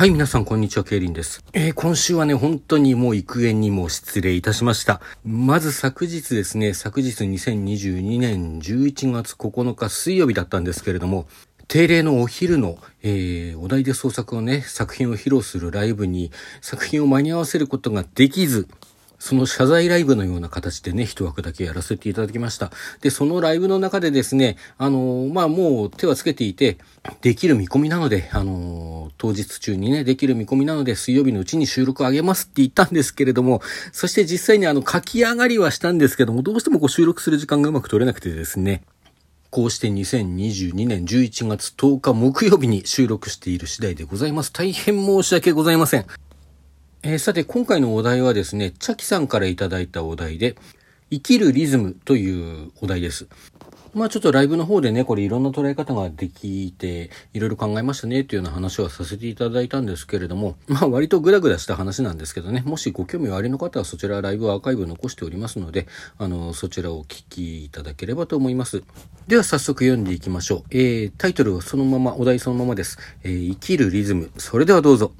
はい、皆さん、こんにちは、ケイリンです。えー、今週はね、本当にもう幾重にも失礼いたしました。まず昨日ですね、昨日2022年11月9日水曜日だったんですけれども、定例のお昼の、えー、お題で創作をね、作品を披露するライブに作品を間に合わせることができず、その謝罪ライブのような形でね、一枠だけやらせていただきました。で、そのライブの中でですね、あのまあ、もう手はつけていて、できる見込みなので、あの当日中にね、できる見込みなので、水曜日のうちに収録を上げますって言ったんですけれども、そして実際にあの、書き上がりはしたんですけども、どうしてもこう収録する時間がうまく取れなくてですね、こうして2022年11月10日木曜日に収録している次第でございます。大変申し訳ございません。えー、さて、今回のお題はですね、チャキさんからいただいたお題で、生きるリズムというお題です。まあちょっとライブの方でね、これいろんな捉え方ができて、いろいろ考えましたねっていうような話はさせていただいたんですけれども、まあ割とグダグダした話なんですけどね、もしご興味おありの方はそちらライブアーカイブ残しておりますので、あの、そちらをお聞きいただければと思います。では早速読んでいきましょう。えー、タイトルはそのまま、お題そのままです。えー、生きるリズム。それではどうぞ。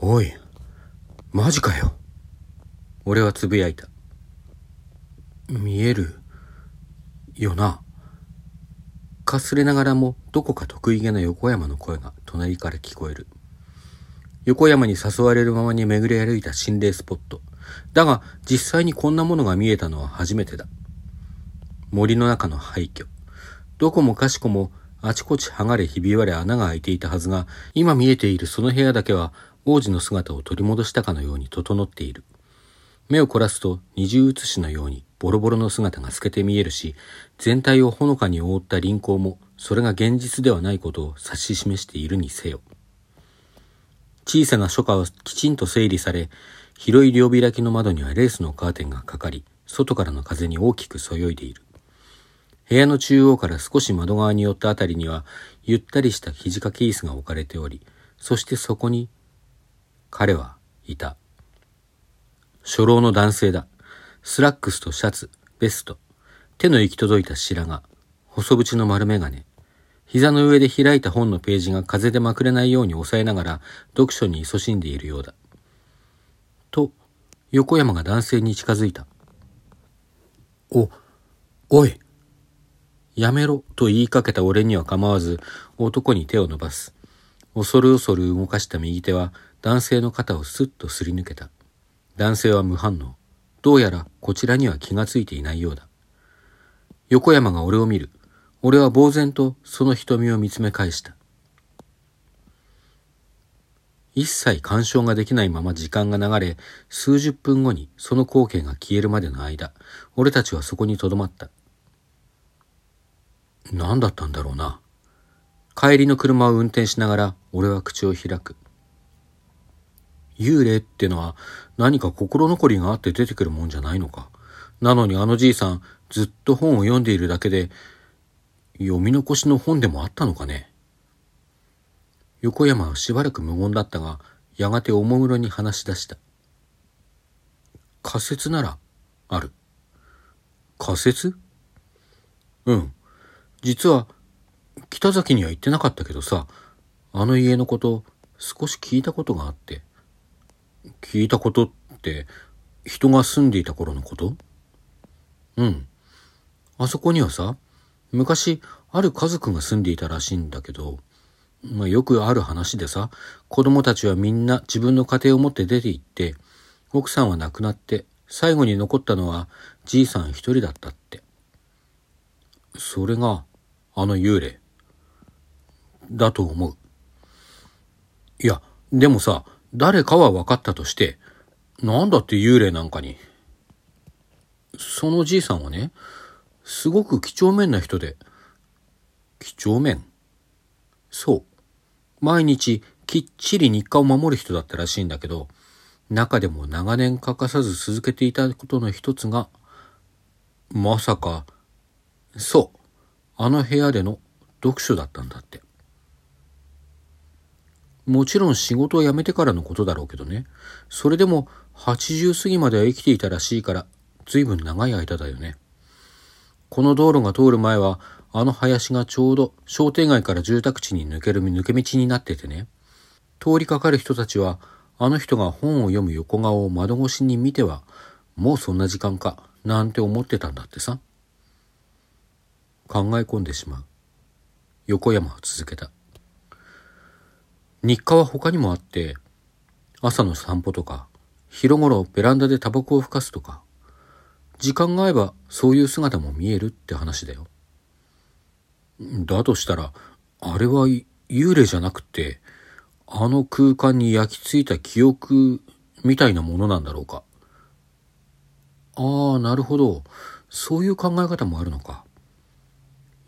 おい、マジかよ。俺はつぶやいた。見える、よな。かすれながらもどこか得意げな横山の声が隣から聞こえる。横山に誘われるままに巡り歩いた心霊スポット。だが実際にこんなものが見えたのは初めてだ。森の中の廃墟。どこもかしこもあちこち剥がれひび割れ穴が開いていたはずが、今見えているその部屋だけは王子の姿を取り戻したかのように整っている。目を凝らすと二重写しのようにボロボロの姿が透けて見えるし、全体をほのかに覆った輪廓もそれが現実ではないことを指し示しているにせよ。小さな書家はきちんと整理され、広い両開きの窓にはレースのカーテンがかかり、外からの風に大きくそよいでいる。部屋の中央から少し窓側に寄ったあたりには、ゆったりした肘掛け椅子が置かれており、そしてそこに彼はいた。初老の男性だ。スラックスとシャツ、ベスト、手の行き届いた白髪、細縁の丸眼鏡、膝の上で開いた本のページが風でまくれないように押さえながら読書に勤しんでいるようだ。と、横山が男性に近づいた。お、おいやめろと言いかけた俺には構わず男に手を伸ばす。恐る恐る動かした右手は男性の肩をスッとすり抜けた。男性は無反応。どうやらこちらには気がついていないようだ。横山が俺を見る。俺は呆然とその瞳を見つめ返した。一切干渉ができないまま時間が流れ、数十分後にその光景が消えるまでの間、俺たちはそこに留まった。何だったんだろうな。帰りの車を運転しながら俺は口を開く。幽霊ってのは何か心残りがあって出てくるもんじゃないのか。なのにあのじいさんずっと本を読んでいるだけで読み残しの本でもあったのかね。横山はしばらく無言だったが、やがておもむろに話し出した。仮説ならある。仮説？うん。実は北崎には行ってなかったけどさ、あの家のこと少し聞いたことがあって。聞いたことって人が住んでいた頃のこと？うん。あそこにはさ、昔ある家族が住んでいたらしいんだけど、まあ、よくある話でさ、子供たちはみんな自分の家庭を持って出て行って、奥さんは亡くなって、最後に残ったのはじいさん一人だったって。それが、あの幽霊。だと思う。いや、でもさ、誰かは分かったとして、なんだって幽霊なんかに。そのじいさんはね、すごく几帳面な人で。几帳面？そう。毎日きっちり日課を守る人だったらしいんだけど、中でも長年欠かさず続けていたことの一つが、まさか、そう、あの部屋での読書だったんだって。もちろん仕事を辞めてからのことだろうけどね。それでも80過ぎまでは生きていたらしいから、随分長い間だよね。この道路が通る前は、あの林がちょうど商店街から住宅地に抜ける抜け道になっててね、通りかかる人たちは、あの人が本を読む横顔を窓越しに見ては、もうそんな時間か、なんて思ってたんだってさ。考え込んでしまう。横山は続けた。日課は他にもあって、朝の散歩とか、昼頃ベランダでタバコをふかすとか、時間が合えばそういう姿も見えるって話だよ。だとしたら、あれは幽霊じゃなくて、あの空間に焼き付いた記憶みたいなものなんだろうか。ああ、なるほど。そういう考え方もあるのか。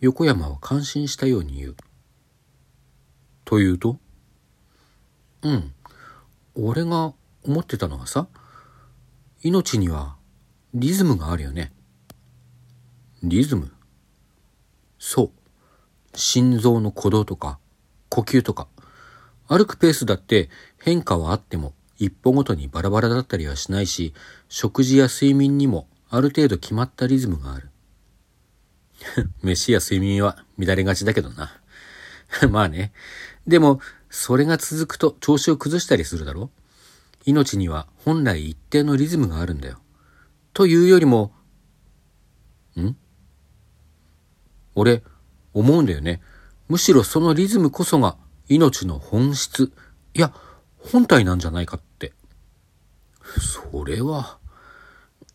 横山は感心したように言う。というとうん。俺が思ってたのはさ、命にはリズムがあるよね。リズムそう。心臓の鼓動とか、呼吸とか。歩くペースだって変化はあっても一歩ごとにバラバラだったりはしないし、食事や睡眠にもある程度決まったリズムがある。飯や睡眠は乱れがちだけどな。まあね。でも、それが続くと調子を崩したりするだろ命には本来一定のリズムがあるんだよ。というよりも、ん？俺、思うんだよね。むしろそのリズムこそが命の本質、いや、本体なんじゃないかって。それは。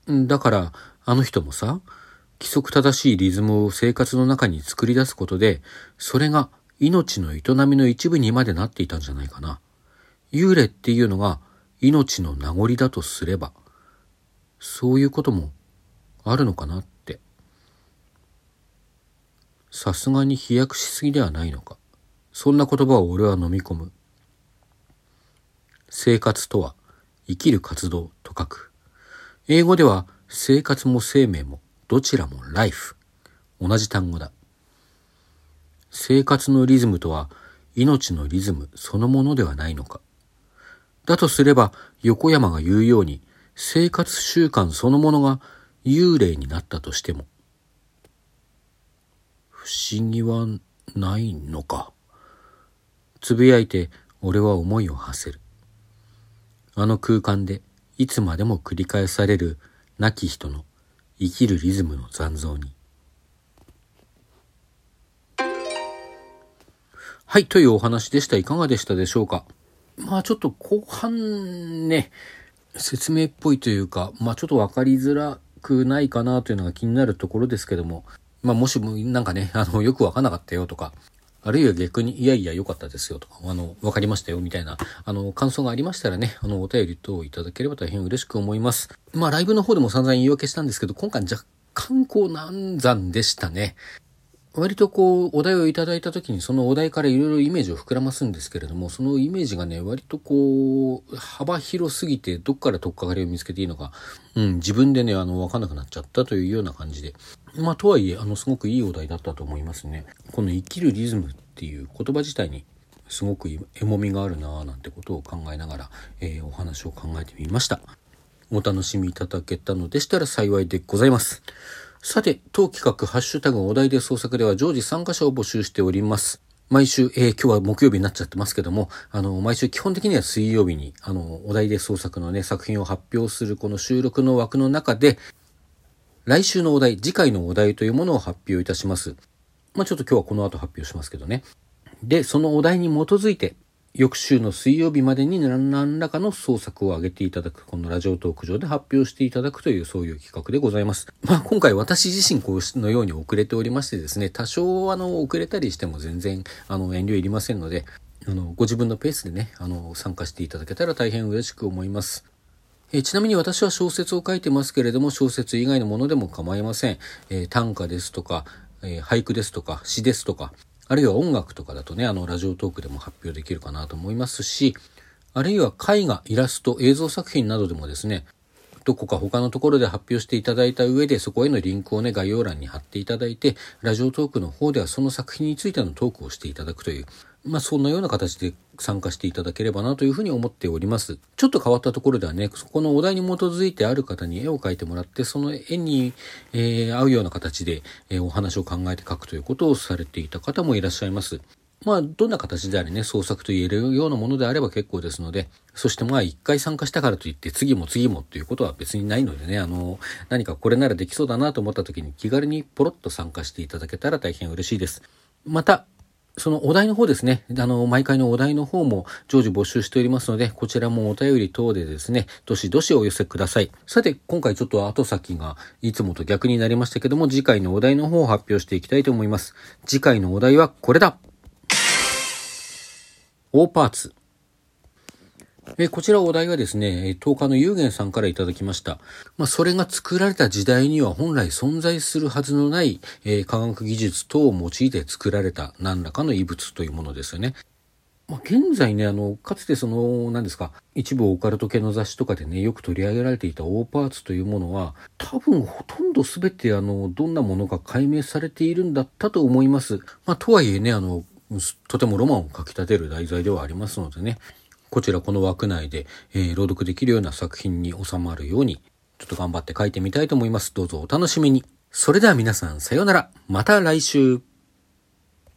だから、あの人もさ、規則正しいリズムを生活の中に作り出すことで、それが命の営みの一部にまでなっていたんじゃないかな。幽霊っていうのが命の名残だとすれば、そういうこともあるのかなって。さすがに飛躍しすぎではないのか。そんな言葉を俺は飲み込む。生活とは生きる活動と書く。英語では生活も生命もどちらもライフ。同じ単語だ。生活のリズムとは命のリズムそのものではないのか。だとすれば横山が言うように生活習慣そのものが幽霊になったとしても不思議はないのか。つぶやいて俺は思いを馳せる。あの空間でいつまでも繰り返される亡き人の生きるリズムの残像に。はい、というお話でした。いかがでしたでしょうか？まあちょっと後半ね、説明っぽいというか、まあちょっとわかりづらくないかなというのが気になるところですけども、まあもしもなんかね、あの、よくわかんなかったよとか、あるいは逆に、いやいや良かったですよとか、あの、わかりましたよみたいな、あの、感想がありましたらね、あの、お便り等いただければ大変嬉しく思います。まあ、ライブの方でも散々言い訳したんですけど、今回若干こう難産でしたね。割とこう、お題をいただいた時にそのお題からいろいろイメージを膨らますんですけれども、そのイメージがね、割とこう、幅広すぎて、どっから取っかかりを見つけていいのか、うん、自分でね、あの、わかんなくなっちゃったというような感じで。まあ、とはいえ、あの、すごくいいお題だったと思いますね。この生きるリズムっていう言葉自体にすごくエモみがあるなぁなんてことを考えながら、えー、お話を考えてみました。お楽しみいただけたのでしたら幸いでございます。さて、当企画、ハッシュタグお題で創作では常時参加者を募集しております。毎週、えー、今日は木曜日になっちゃってますけども、あの、毎週基本的には水曜日に、あの、お題で創作のね、作品を発表するこの収録の枠の中で、来週のお題、次回のお題というものを発表いたします。まあ、ちょっと今日はこの後発表しますけどね。で、そのお題に基づいて、翌週の水曜日までに何らかの創作を上げていただく、このラジオトーク上で発表していただくという、そういう企画でございます。まあ、今回私自身このように遅れておりましてですね、多少あの、遅れたりしても全然、あの、遠慮いりませんので、あの、ご自分のペースでね、あの、参加していただけたら大変嬉しく思います。えちなみに私は小説を書いてますけれども、小説以外のものでも構いません。え短歌ですとか、えー、俳句ですとか詩ですとかあるいは音楽とかだとねあのラジオトークでも発表できるかなと思いますしあるいは絵画イラスト映像作品などでもですねどこか他のところで発表していただいた上でそこへのリンクをね概要欄に貼っていただいてラジオトークの方ではその作品についてのトークをしていただくというまあ、そんなような形で参加していただければなというふうに思っております。ちょっと変わったところではね、そこのお題に基づいてある方に絵を描いてもらって、その絵に、えー、合うような形で、えー、お話を考えて描くということをされていた方もいらっしゃいます。まあ、どんな形であれね、創作と言えるようなものであれば結構ですので、そしてまあ、一回参加したからといって、次も次もっていうことは別にないのでね、あの、何かこれならできそうだなと思った時に気軽にポロッと参加していただけたら大変嬉しいです。また、そのお題の方ですね、あの、毎回のお題の方も常時募集しておりますので、こちらもお便り等でですね、どしどしお寄せください。さて、今回ちょっと後先がいつもと逆になりましたけども、次回のお題の方を発表していきたいと思います。次回のお題はこれだ大パーツ。えこちらお題はですね、10日の有限さんからいただきました。まあ、それが作られた時代には本来存在するはずのない、えー、科学技術等を用いて作られた何らかの異物というものですよね。まあ、現在ね、あの、かつてその、何ですか、一部オカルト系の雑誌とかでね、よく取り上げられていたオーパーツというものは、多分ほとんど全てあの、どんなものか解明されているんだったと思います。まあ、とはいえね、あの、とてもロマンをかき立てる題材ではありますのでね、こちらこの枠内で、えー、朗読できるような作品に収まるように、ちょっと頑張って書いてみたいと思います。どうぞお楽しみに。それでは皆さんさようなら。また来週。